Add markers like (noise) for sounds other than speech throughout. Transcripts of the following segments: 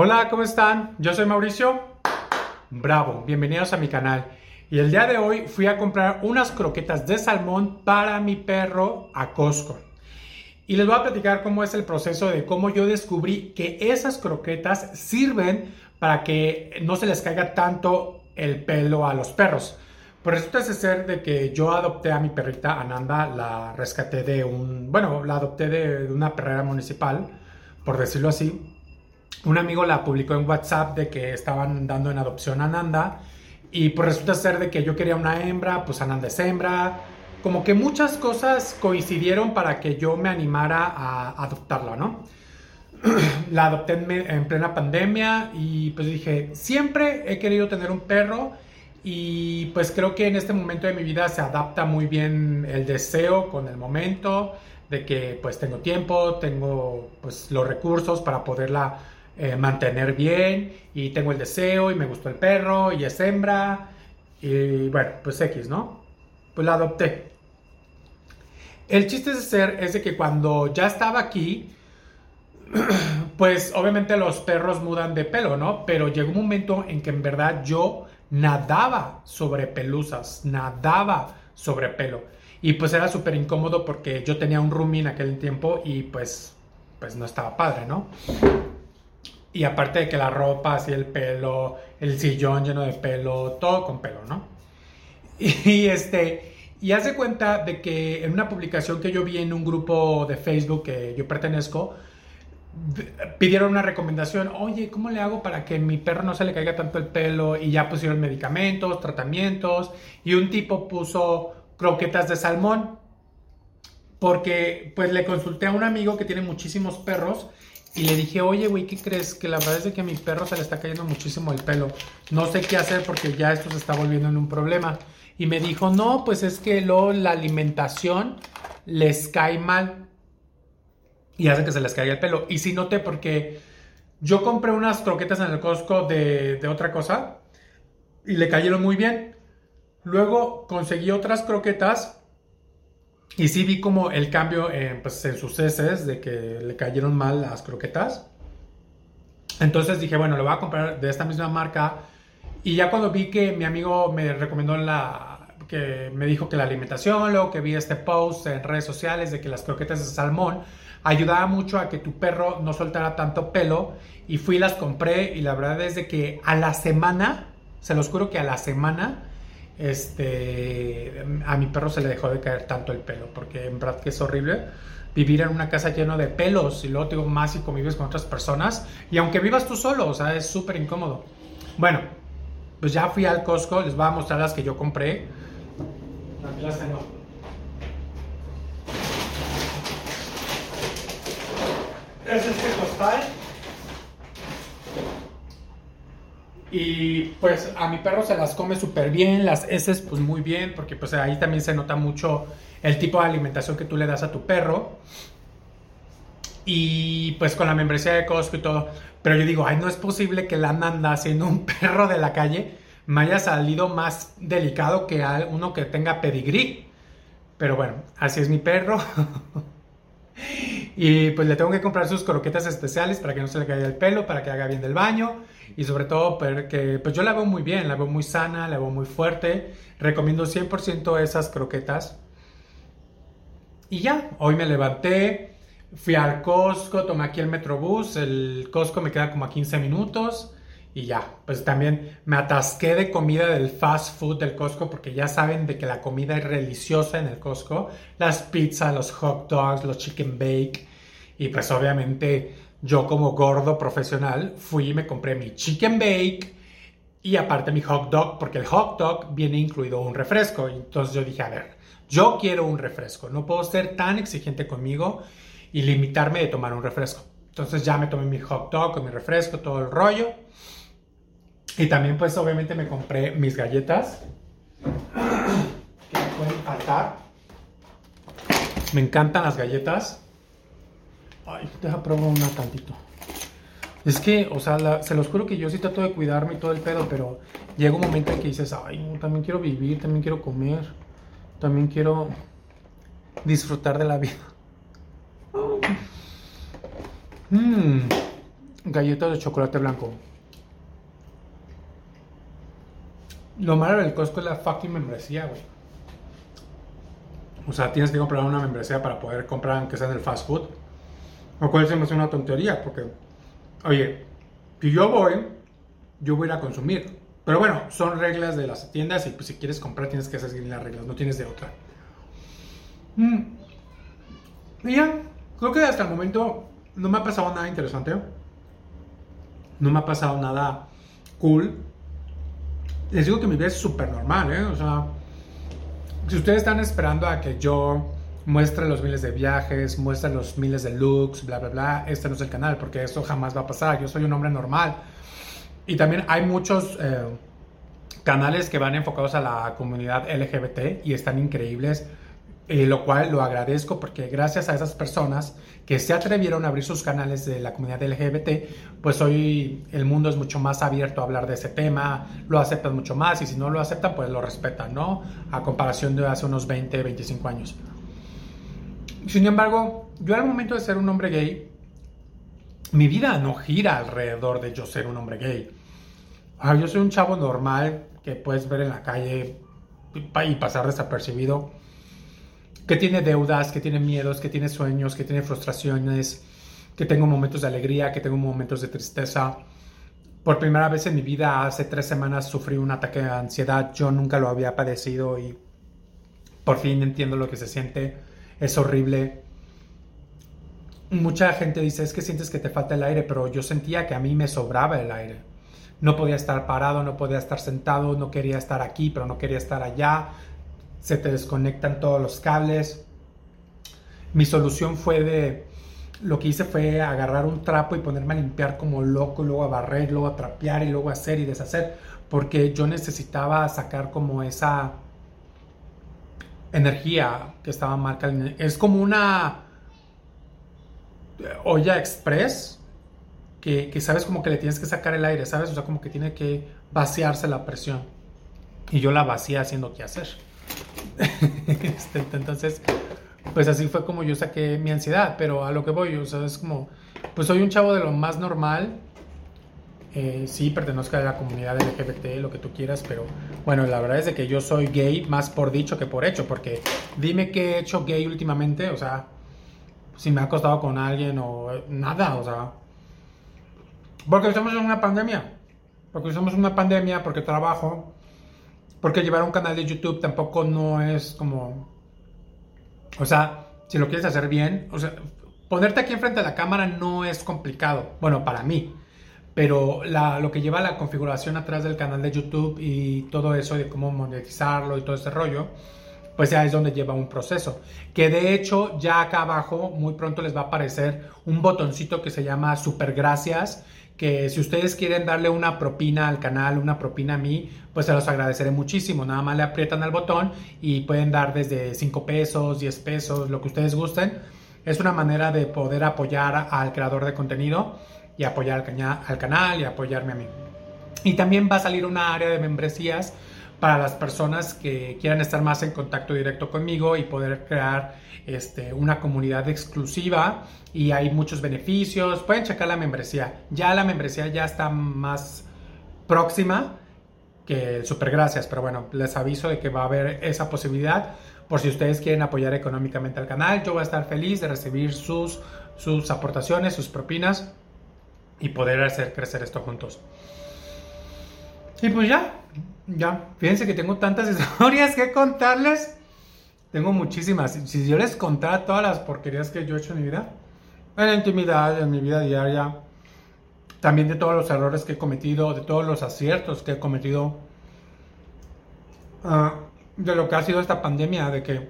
Hola, ¿cómo están? Yo soy Mauricio. Bravo, bienvenidos a mi canal. Y el día de hoy fui a comprar unas croquetas de salmón para mi perro a Costco. Y les voy a platicar cómo es el proceso de cómo yo descubrí que esas croquetas sirven para que no se les caiga tanto el pelo a los perros. Por resulta ser de que yo adopté a mi perrita Ananda, la rescaté de un, bueno, la adopté de, de una perrera municipal, por decirlo así. Un amigo la publicó en WhatsApp de que estaban dando en adopción a Ananda y pues resulta ser de que yo quería una hembra, pues Ananda es hembra. Como que muchas cosas coincidieron para que yo me animara a adoptarla, ¿no? (clears throat) la adopté en, plena pandemia y pues dije, siempre he querido tener un perro y pues creo que en este momento de mi vida se adapta muy bien el deseo con el momento de que pues tengo tiempo, tengo pues los recursos para poderla eh, mantener bien y tengo el deseo y me gustó el perro y es hembra y bueno, pues X, ¿no? Pues la adopté. El chiste de ser es de que cuando ya estaba aquí, (clears throat) pues obviamente los perros mudan de pelo, ¿no? Pero llegó un momento en que en verdad yo nadaba sobre pelusas, nadaba sobre pelo. Y pues era súper incómodo porque yo tenía un roomie en aquel tiempo y pues, pues no estaba padre, ¿no? Y aparte de que la ropa, así el pelo, el sillón lleno de pelo, todo con pelo, ¿no? (laughs) Y, este, y hace cuenta de que en una publicación que yo vi en un grupo de Facebook que yo pertenezco, pidieron una recomendación, oye, ¿cómo le hago para que mi perro no se le caiga tanto el pelo? Y ya pusieron medicamentos, tratamientos, y un tipo puso croquetas de salmón, porque pues le consulté a un amigo que tiene muchísimos perros y le dije, oye, güey, ¿qué crees? Que la verdad es que a mi perro se le está cayendo muchísimo el pelo. No sé qué hacer porque ya esto se está volviendo en un problema. Y me dijo, no, pues es que luego la alimentación les cae mal. Y hace que se les caiga el pelo. Y sí noté porque yo compré unas croquetas en el Costco de, de otra cosa. Y le cayeron muy bien. Luego conseguí otras croquetas y sí vi como el cambio en, pues, en sus heces, de que le cayeron mal las croquetas. Entonces dije, bueno, lo voy a comprar de esta misma marca. Y ya cuando vi que mi amigo me recomendó la que me dijo que la alimentación, luego que vi este post en redes sociales de que las croquetas de salmón ayudaba mucho a que tu perro no soltara tanto pelo y fui y las compré y la verdad es de que a la semana, se los juro que a la semana este, a mi perro se le dejó de caer tanto el pelo, porque en verdad que es horrible vivir en una casa llena de pelos y luego te digo más si convives con otras personas y aunque vivas tú solo, o sea, es súper incómodo. Bueno, pues ya fui al Costco, les voy a mostrar las que yo compré. Aquí las tengo. Es este costal Y pues a mi perro se las come súper bien, las heces pues muy bien, porque pues ahí también se nota mucho el tipo de alimentación que tú le das a tu perro. Y pues con la membresía de Costco y todo. Pero yo digo, ay, no es posible que la Nanda, siendo un perro de la calle, me haya salido más delicado que uno que tenga pedigrí. Pero bueno, así es mi perro. (laughs) y pues le tengo que comprar sus croquetas especiales para que no se le caiga el pelo, para que haga bien del baño y sobre todo porque pues yo la veo muy bien, la veo muy sana, la veo muy fuerte. Recomiendo 100% esas croquetas. Y ya, hoy me levanté, fui al Costco, tomé aquí el Metrobús, el Costco me queda como a 15 minutos y ya, pues también me atasqué de comida del fast food del Costco porque ya saben de que la comida es deliciosa en el Costco, las pizzas, los hot dogs, los chicken bake y pues obviamente yo como gordo profesional fui y me compré mi chicken bake y aparte mi hot dog, porque el hot dog viene incluido un refresco. Entonces yo dije, a ver, yo quiero un refresco, no puedo ser tan exigente conmigo y limitarme de tomar un refresco. Entonces ya me tomé mi hot dog mi refresco, todo el rollo. Y también pues obviamente me compré mis galletas, que me pueden faltar. Me encantan las galletas. Ay, deja probar una tantito. Es que, o sea, se los juro que yo sí trato de cuidarme y todo el pedo, pero llega un momento en que dices, ay, también quiero vivir, también quiero comer, también quiero disfrutar de la vida. Mmm, (laughs) galletas de chocolate blanco. Lo malo del Costco es la fucking membresía, güey. O sea, tienes que comprar una membresía para poder comprar aunque sea en el fast food. Lo cual se me hace una tontería, porque, oye, si yo voy, yo voy a ir a consumir. Pero bueno, son reglas de las tiendas y pues si quieres comprar tienes que seguir las reglas, no tienes de otra. Mm. Y ya, creo que hasta el momento no me ha pasado nada interesante. No me ha pasado nada cool. Les digo que mi vida es súper normal, ¿eh? O sea, si ustedes están esperando a que yo muestre los miles de viajes, muestre los miles de looks, bla, bla, bla, este no es el canal, porque eso jamás va a pasar. Yo soy un hombre normal. Y también hay muchos eh, canales que van enfocados a la comunidad LGBT y están increíbles. Eh, lo cual lo agradezco porque gracias a esas personas que se atrevieron a abrir sus canales de la comunidad LGBT, pues hoy el mundo es mucho más abierto a hablar de ese tema, lo aceptan mucho más y si no lo aceptan, pues lo respetan, ¿no? A comparación de hace unos 20, 25 años. Sin embargo, yo al momento de ser un hombre gay, mi vida no gira alrededor de yo ser un hombre gay. Yo soy un chavo normal que puedes ver en la calle y pasar desapercibido que tiene deudas, que tiene miedos, que tiene sueños, que tiene frustraciones, que tengo momentos de alegría, que tengo momentos de tristeza. Por primera vez en mi vida, hace tres semanas, sufrí un ataque de ansiedad. Yo nunca lo había padecido y por fin entiendo lo que se siente. Es horrible. Mucha gente dice, es que sientes que te falta el aire, pero yo sentía que a mí me sobraba el aire. No podía estar parado, no podía estar sentado, no quería estar aquí, pero no quería estar allá se te desconectan todos los cables. Mi solución fue de, lo que hice fue agarrar un trapo y ponerme a limpiar como loco, luego a barrer, luego a trapear y luego a hacer y deshacer, porque yo necesitaba sacar como esa energía que estaba marcada. Es como una olla express que, que, sabes como que le tienes que sacar el aire, ¿sabes? O sea, como que tiene que vaciarse la presión. Y yo la vacía haciendo qué hacer. (laughs) Este, entonces, pues así fue como yo saqué mi ansiedad, pero a lo que voy, o sea, es como, pues soy un chavo de lo más normal. Eh, sí, pertenezco a la comunidad LGBT, lo que tú quieras, pero bueno, la verdad es de que yo soy gay más por dicho que por hecho, porque dime qué he hecho gay últimamente, o sea, si me ha acostado con alguien o nada, o sea, porque estamos en una pandemia, porque estamos en una pandemia, porque trabajo, porque llevar un canal de YouTube tampoco no es como... O sea, si lo quieres hacer bien, o sea, ponerte aquí enfrente de la cámara no es complicado. Bueno, para mí. Pero lo que lleva la configuración atrás del canal de YouTube y todo eso de cómo monetizarlo y todo ese rollo, pues ya es donde lleva un proceso. Que de hecho ya acá abajo muy pronto les va a aparecer un botoncito que se llama super gracias que si ustedes quieren darle una propina al canal, una propina a mí, pues se los agradeceré muchísimo. Nada más le aprietan al botón y pueden dar desde 5 pesos, 10 pesos, lo que ustedes gusten. Es una manera de poder apoyar al creador de contenido y apoyar al, al canal y apoyarme a mí. Y también va a salir una área de membresías para las personas que quieran estar más en contacto directo conmigo y poder crear este, una comunidad exclusiva y hay muchos beneficios. Pueden checar la membresía. Ya la membresía ya está más próxima que super gracias, pero bueno, les aviso de que va a haber esa posibilidad por si ustedes quieren apoyar económicamente al canal. Yo voy a estar feliz de recibir sus, sus aportaciones, sus propinas y poder hacer crecer esto juntos. Y pues ya, ya, fíjense que tengo tantas (laughs) historias que contarles. Tengo muchísimas. Si yo les contara todas las porquerías que yo he hecho en mi vida, en la intimidad, en mi vida diaria, también de todos los errores que he cometido, de todos los aciertos que he cometido, ah, de lo que ha sido esta pandemia, de que,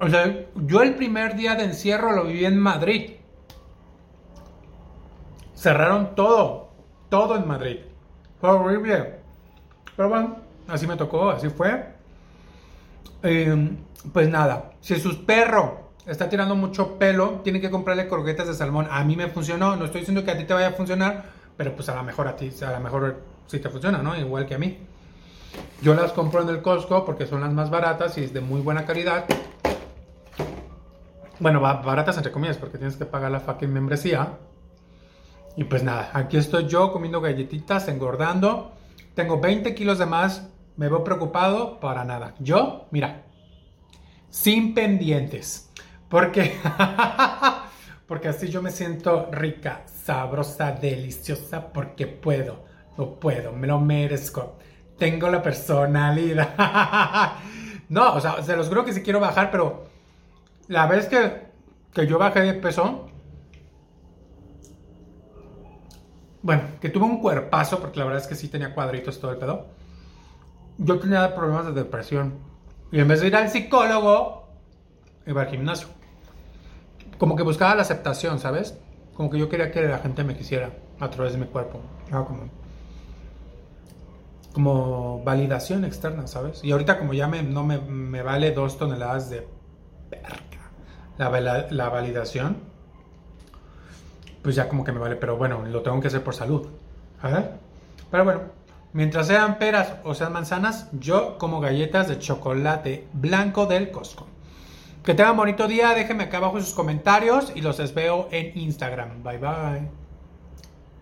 o sea, yo el primer día de encierro lo viví en Madrid. Cerraron todo, todo en Madrid. Fue horrible. Pero bueno, así me tocó, así fue. Em, pues nada, si su perro está tirando mucho pelo, tiene que comprarle croquetas de salmón. A mí me funcionó, no estoy diciendo que a ti te vaya a funcionar, pero pues a lo mejor a ti, a lo mejor sí te funciona, ¿no? Igual que a mí. Yo las compro en el Costco porque son las más baratas y es de muy buena calidad. Bueno, baratas entre comillas porque tienes que pagar la fucking membresía. Y pues nada, aquí estoy yo comiendo galletitas, engordando. Tengo 20 kilos de más. Me veo preocupado para nada. Yo, mira, sin pendientes. Porque, (laughs) porque así yo me siento rica, sabrosa, deliciosa, porque puedo, lo puedo, me lo merezco. Tengo la personalidad. (laughs) no, o sea, se los juro que sí quiero bajar, pero la vez que, que yo bajé de peso, bueno, que tuve un cuerpazo, porque la verdad es que sí tenía cuadritos todo el pedo. Yo tenía problemas de depresión. Y en vez de ir al psicólogo, iba al gimnasio. Como que buscaba la aceptación, ¿sabes? Como que yo quería que la gente me quisiera a través de mi cuerpo. como, como validación externa, ¿sabes? Y ahorita como ya no me, vale dos toneladas de la, la validación, pues ya como que me vale, pero bueno, lo tengo que hacer por salud. Pero bueno, mientras sean peras o sean manzanas, yo como galletas de chocolate blanco del Costco. Que tengan bonito día, déjenme acá abajo sus comentarios y los veo en Instagram. Bye bye.